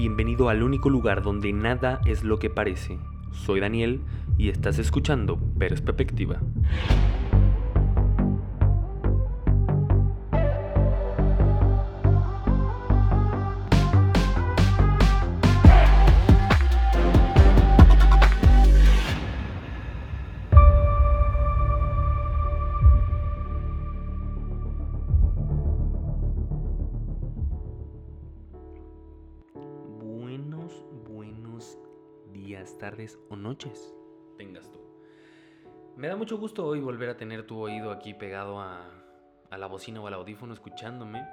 Bienvenido al único lugar donde nada es lo que parece. Soy Daniel y estás escuchando Perspectiva. Tardes o noches tengas tú. Me da mucho gusto hoy volver a tener tu oído aquí pegado a, a la bocina o al audífono escuchándome.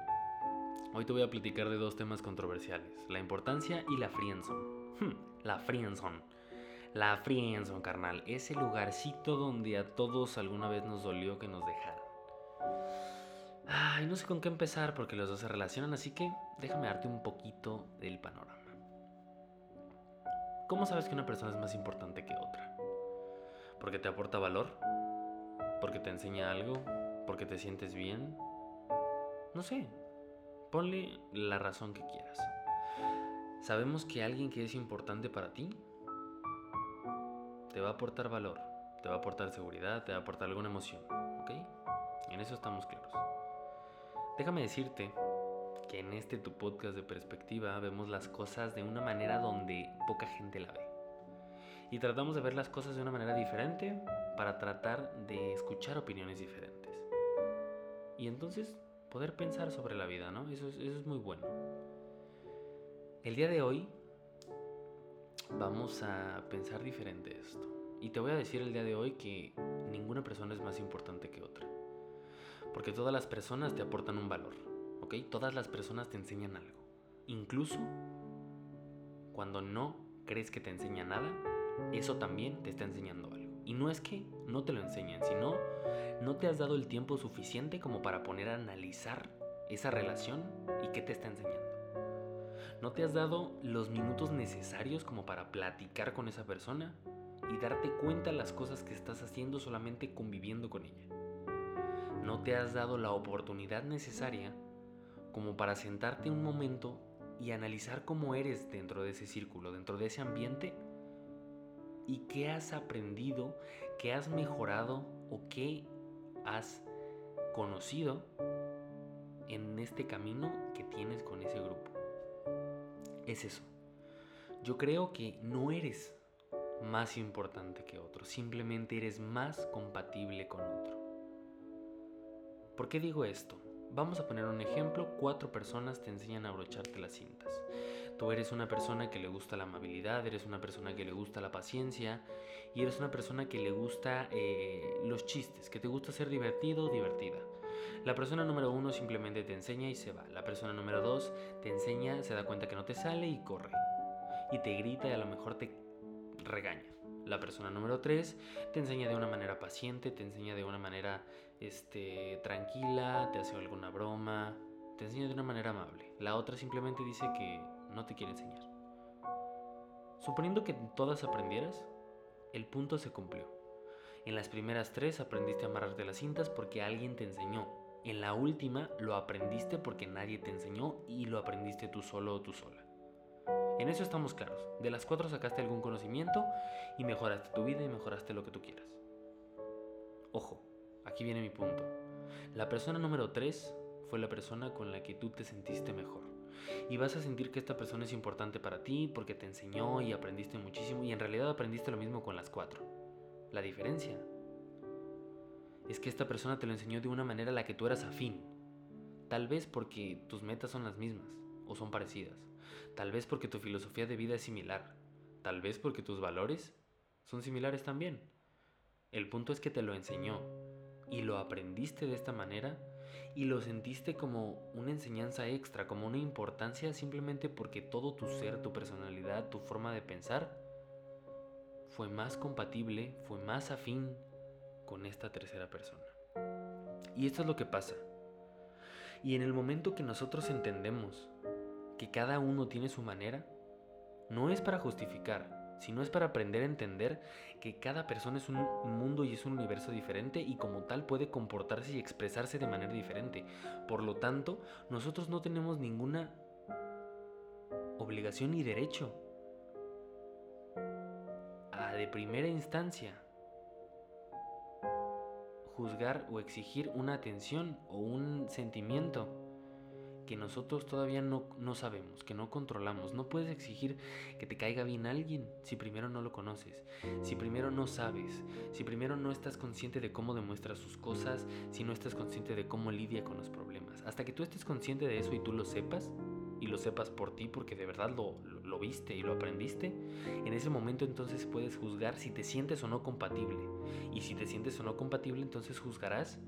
Hoy te voy a platicar de dos temas controversiales, la importancia y la friendzone. Hmm, la friendzone. La friendzone, carnal. Ese lugarcito donde a todos alguna vez nos dolió que nos dejaran. Ay, no sé con qué empezar porque los dos se relacionan, así que déjame darte un poquito del panorama. ¿Cómo sabes que una persona es más importante que otra? ¿Porque te aporta valor? ¿Porque te enseña algo? ¿Porque te sientes bien? No sé. Ponle la razón que quieras. Sabemos que alguien que es importante para ti te va a aportar valor, te va a aportar seguridad, te va a aportar alguna emoción, ¿ok? En eso estamos claros. Déjame decirte que en este tu podcast de perspectiva vemos las cosas de una manera donde poca gente la ve. Y tratamos de ver las cosas de una manera diferente para tratar de escuchar opiniones diferentes. Y entonces poder pensar sobre la vida, ¿no? Eso es, eso es muy bueno. El día de hoy vamos a pensar diferente esto. Y te voy a decir el día de hoy que ninguna persona es más importante que otra. Porque todas las personas te aportan un valor, ¿ok? Todas las personas te enseñan algo. Incluso cuando no crees que te enseña nada, eso también te está enseñando algo. Y no es que no te lo enseñen, sino no te has dado el tiempo suficiente como para poner a analizar esa relación y qué te está enseñando. No te has dado los minutos necesarios como para platicar con esa persona y darte cuenta las cosas que estás haciendo solamente conviviendo con ella no te has dado la oportunidad necesaria como para sentarte un momento y analizar cómo eres dentro de ese círculo, dentro de ese ambiente y qué has aprendido, qué has mejorado o qué has conocido en este camino que tienes con ese grupo. Es eso. Yo creo que no eres más importante que otro, simplemente eres más compatible con otro. ¿Por qué digo esto? Vamos a poner un ejemplo, cuatro personas te enseñan a abrocharte las cintas. Tú eres una persona que le gusta la amabilidad, eres una persona que le gusta la paciencia y eres una persona que le gusta eh, los chistes, que te gusta ser divertido o divertida. La persona número uno simplemente te enseña y se va. La persona número dos te enseña, se da cuenta que no te sale y corre. Y te grita y a lo mejor te regaña. La persona número 3 te enseña de una manera paciente, te enseña de una manera este, tranquila, te hace alguna broma, te enseña de una manera amable. La otra simplemente dice que no te quiere enseñar. Suponiendo que todas aprendieras, el punto se cumplió. En las primeras tres aprendiste a amarrarte las cintas porque alguien te enseñó. En la última lo aprendiste porque nadie te enseñó y lo aprendiste tú solo o tú sola. En eso estamos claros. De las cuatro sacaste algún conocimiento y mejoraste tu vida y mejoraste lo que tú quieras. Ojo, aquí viene mi punto. La persona número 3 fue la persona con la que tú te sentiste mejor. Y vas a sentir que esta persona es importante para ti porque te enseñó y aprendiste muchísimo y en realidad aprendiste lo mismo con las cuatro. La diferencia es que esta persona te lo enseñó de una manera a la que tú eras afín. Tal vez porque tus metas son las mismas o son parecidas. Tal vez porque tu filosofía de vida es similar. Tal vez porque tus valores son similares también. El punto es que te lo enseñó y lo aprendiste de esta manera y lo sentiste como una enseñanza extra, como una importancia simplemente porque todo tu ser, tu personalidad, tu forma de pensar fue más compatible, fue más afín con esta tercera persona. Y esto es lo que pasa. Y en el momento que nosotros entendemos que cada uno tiene su manera, no es para justificar, sino es para aprender a entender que cada persona es un mundo y es un universo diferente y como tal puede comportarse y expresarse de manera diferente. Por lo tanto, nosotros no tenemos ninguna obligación y derecho a de primera instancia juzgar o exigir una atención o un sentimiento que nosotros todavía no, no, sabemos, que no controlamos. No puedes exigir que te caiga bien alguien si primero no lo conoces, si primero no sabes, si primero no estás consciente de cómo demuestra sus cosas, si no estás consciente de cómo lidia con los problemas. Hasta que tú estés consciente de eso y tú lo sepas, y lo sepas por ti porque de verdad lo, lo viste y lo aprendiste, en ese momento entonces puedes juzgar si te sientes o no compatible. Y si te sientes o no compatible, entonces juzgarás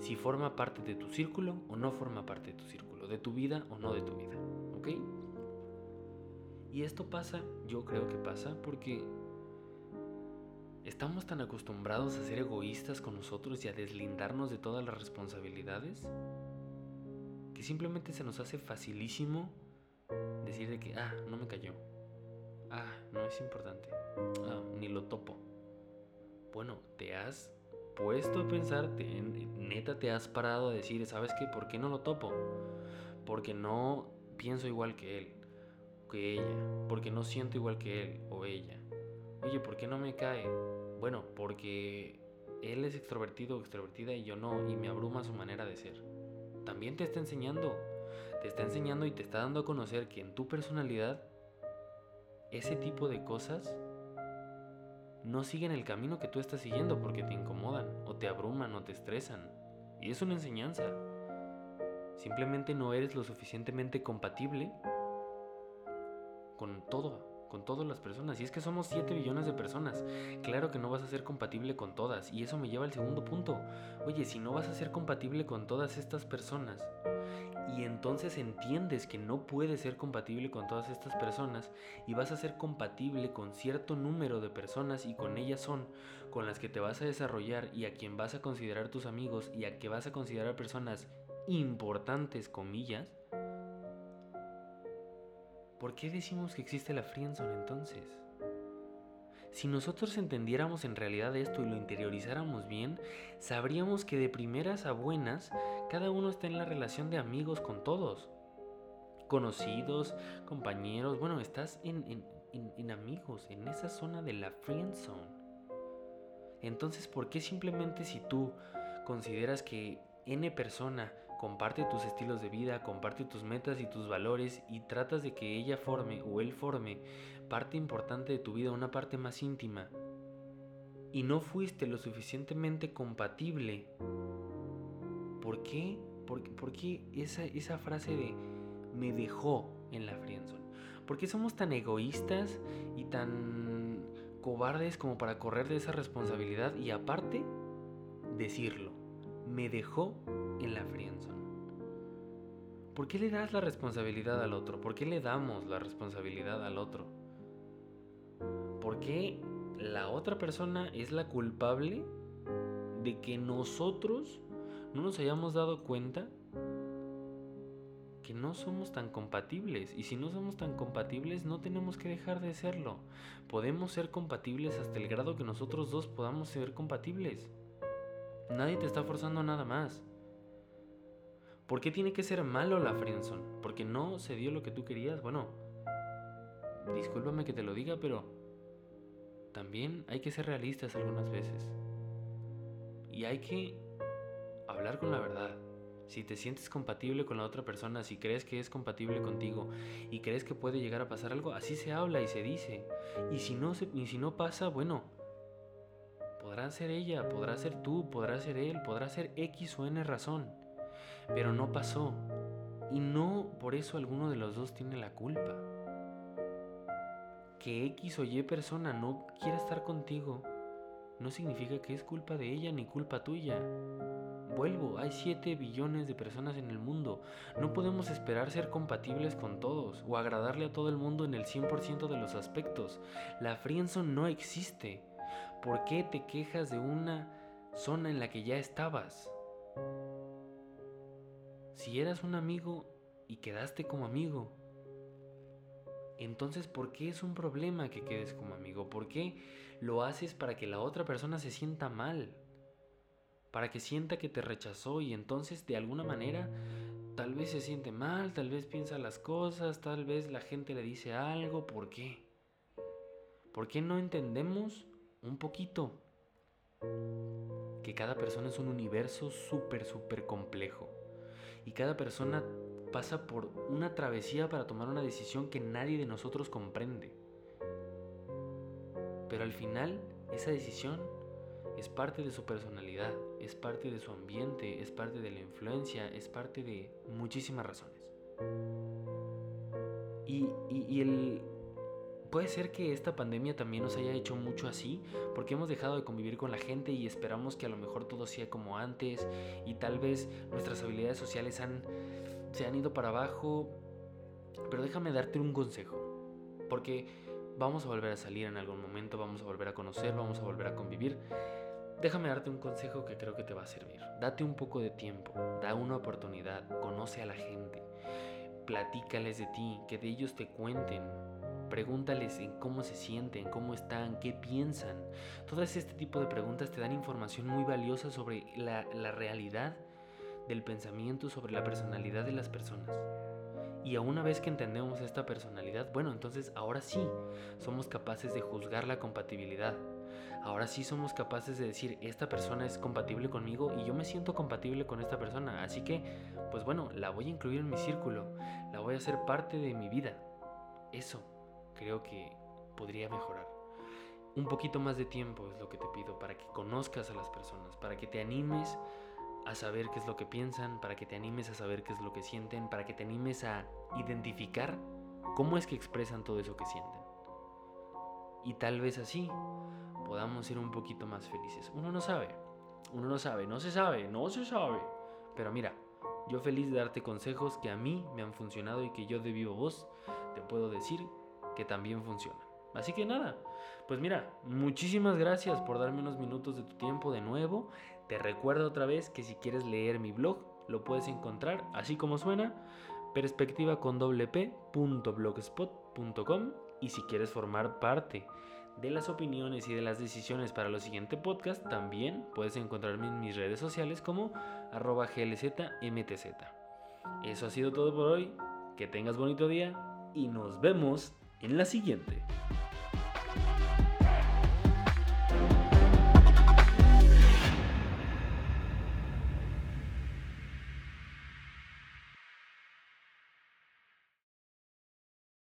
si forma parte de tu círculo o no forma parte de tu círculo, de tu vida o no de tu vida, ¿ok? Y esto pasa, yo creo que pasa, porque estamos tan acostumbrados a ser egoístas con nosotros y a deslindarnos de todas las responsabilidades que simplemente se nos hace facilísimo decir de que, ah, no me cayó, ah, no es importante, ah, ni lo topo. Bueno, te has puesto a pensar, neta te has parado a decir, ¿sabes qué? ¿Por qué no lo topo? Porque no pienso igual que él, que ella, porque no siento igual que él o ella. Oye, ¿por qué no me cae? Bueno, porque él es extrovertido o extrovertida y yo no, y me abruma su manera de ser. También te está enseñando, te está enseñando y te está dando a conocer que en tu personalidad, ese tipo de cosas no siguen el camino que tú estás siguiendo porque te incomodan o te abruman o te estresan. Y es una enseñanza. Simplemente no eres lo suficientemente compatible con todo, con todas las personas. Y es que somos 7 billones de personas. Claro que no vas a ser compatible con todas. Y eso me lleva al segundo punto. Oye, si no vas a ser compatible con todas estas personas, y entonces entiendes que no puedes ser compatible con todas estas personas y vas a ser compatible con cierto número de personas y con ellas son con las que te vas a desarrollar y a quien vas a considerar tus amigos y a que vas a considerar personas importantes, comillas. ¿Por qué decimos que existe la friendzone entonces? Si nosotros entendiéramos en realidad esto y lo interiorizáramos bien, sabríamos que de primeras a buenas, cada uno está en la relación de amigos con todos. Conocidos, compañeros, bueno, estás en, amigos, en esa zona de la friend zone. Entonces, ¿por qué simplemente si tú consideras que N persona comparte tus estilos de vida, comparte tus metas y tus valores y tratas de que ella forme o él forme parte importante de tu vida, una parte más íntima, y no fuiste lo suficientemente compatible, ¿por qué? ¿Por, qué esa, frase de me dejó en la friendzone? ¿Por qué somos tan egoístas y tan cobardes como para correr de esa responsabilidad y aparte decirlo? Me dejó en la friendzone. ¿Por qué le das la responsabilidad al otro? ¿Por qué le damos la responsabilidad al otro? ¿Por qué la otra persona es la culpable de que nosotros no nos hayamos dado cuenta que no somos tan compatibles. Y si no somos tan compatibles, no tenemos que dejar de serlo. Podemos ser compatibles hasta el grado que nosotros dos podamos ser compatibles. Nadie te está forzando nada más. ¿Por qué tiene que ser malo la friendzone? ¿Porque no se dio lo que tú querías? Bueno, discúlpame que te lo diga, pero también hay que ser realistas algunas veces. Y hay que hablar con la verdad. Si te sientes compatible con la otra persona, si crees que es compatible contigo y crees que puede llegar a pasar algo, así se habla y se dice. Y si no, y si no pasa, bueno, podrá ser ella, podrá ser tú, podrá ser él, podrá ser X o N razón. Pero no pasó. Y no por eso alguno de los dos tiene la culpa que X o Y persona no quiera estar contigo, no significa que es culpa de ella ni culpa tuya. Vuelvo, hay 7 billones de personas en el mundo. No podemos esperar ser compatibles con todos o agradarle a todo el mundo en el 100% de los aspectos. La friendzone no existe. ¿Por qué te quejas de una zona en la que ya estabas? Si eras un amigo y quedaste como amigo, entonces, ¿por qué es un problema que quedes como amigo? ¿Por qué lo haces para que la otra persona se sienta mal? Para que sienta que te rechazó y entonces de alguna manera tal vez se siente mal, tal vez piensa las cosas, tal vez la gente le dice algo. ¿Por qué? ¿Por qué no entendemos un poquito que cada persona es un universo súper, súper complejo? Y cada persona pasa por una travesía para tomar una decisión que nadie de nosotros comprende. Pero al final, esa decisión es parte de su personalidad, es parte de su ambiente, es parte de la influencia, es parte de muchísimas razones. Y, el, puede ser que esta pandemia también nos haya hecho mucho así, porque hemos dejado de convivir con la gente y esperamos que a lo mejor todo sea como antes y tal vez nuestras habilidades sociales han, se han ido para abajo. Pero déjame darte un consejo, porque vamos a volver a salir en algún momento, vamos a volver a conocer, vamos a volver a convivir. Déjame darte un consejo que creo que te va a servir. Date un poco de tiempo, da una oportunidad, conoce a la gente, platícales de ti, que de ellos te cuenten, pregúntales en cómo se sienten, cómo están, qué piensan. Todas este tipo de preguntas te dan información muy valiosa sobre la, la realidad del pensamiento, sobre la personalidad de las personas. Y a una vez que entendemos esta personalidad, bueno, entonces ahora sí somos capaces de juzgar la compatibilidad, ahora sí somos capaces de decir, esta persona es compatible conmigo y yo me siento compatible con esta persona. Así que, pues bueno, la voy a incluir en mi círculo, la voy a hacer parte de mi vida. Eso creo que podría mejorar. Un poquito más de tiempo es lo que te pido para que conozcas a las personas, para que te animes a saber qué es lo que piensan, para que te animes a saber qué es lo que sienten, para que te animes a identificar cómo es que expresan todo eso que sienten. Y tal vez así podamos ser un poquito más felices. Uno no sabe, uno no sabe, no se sabe, no se sabe. Pero mira, yo feliz de darte consejos que a mí me han funcionado y que yo de vivo voz te puedo decir que también funcionan. Así que nada, pues mira, muchísimas gracias por darme unos minutos de tu tiempo de nuevo. Te recuerdo otra vez que si quieres leer mi blog, lo puedes encontrar así como suena, perspectiva con y si quieres formar parte de las opiniones y de las decisiones para los siguientes podcast, también puedes encontrarme en mis redes sociales como arroba glzmtz. Eso ha sido todo por hoy, que tengas bonito día y nos vemos en la siguiente.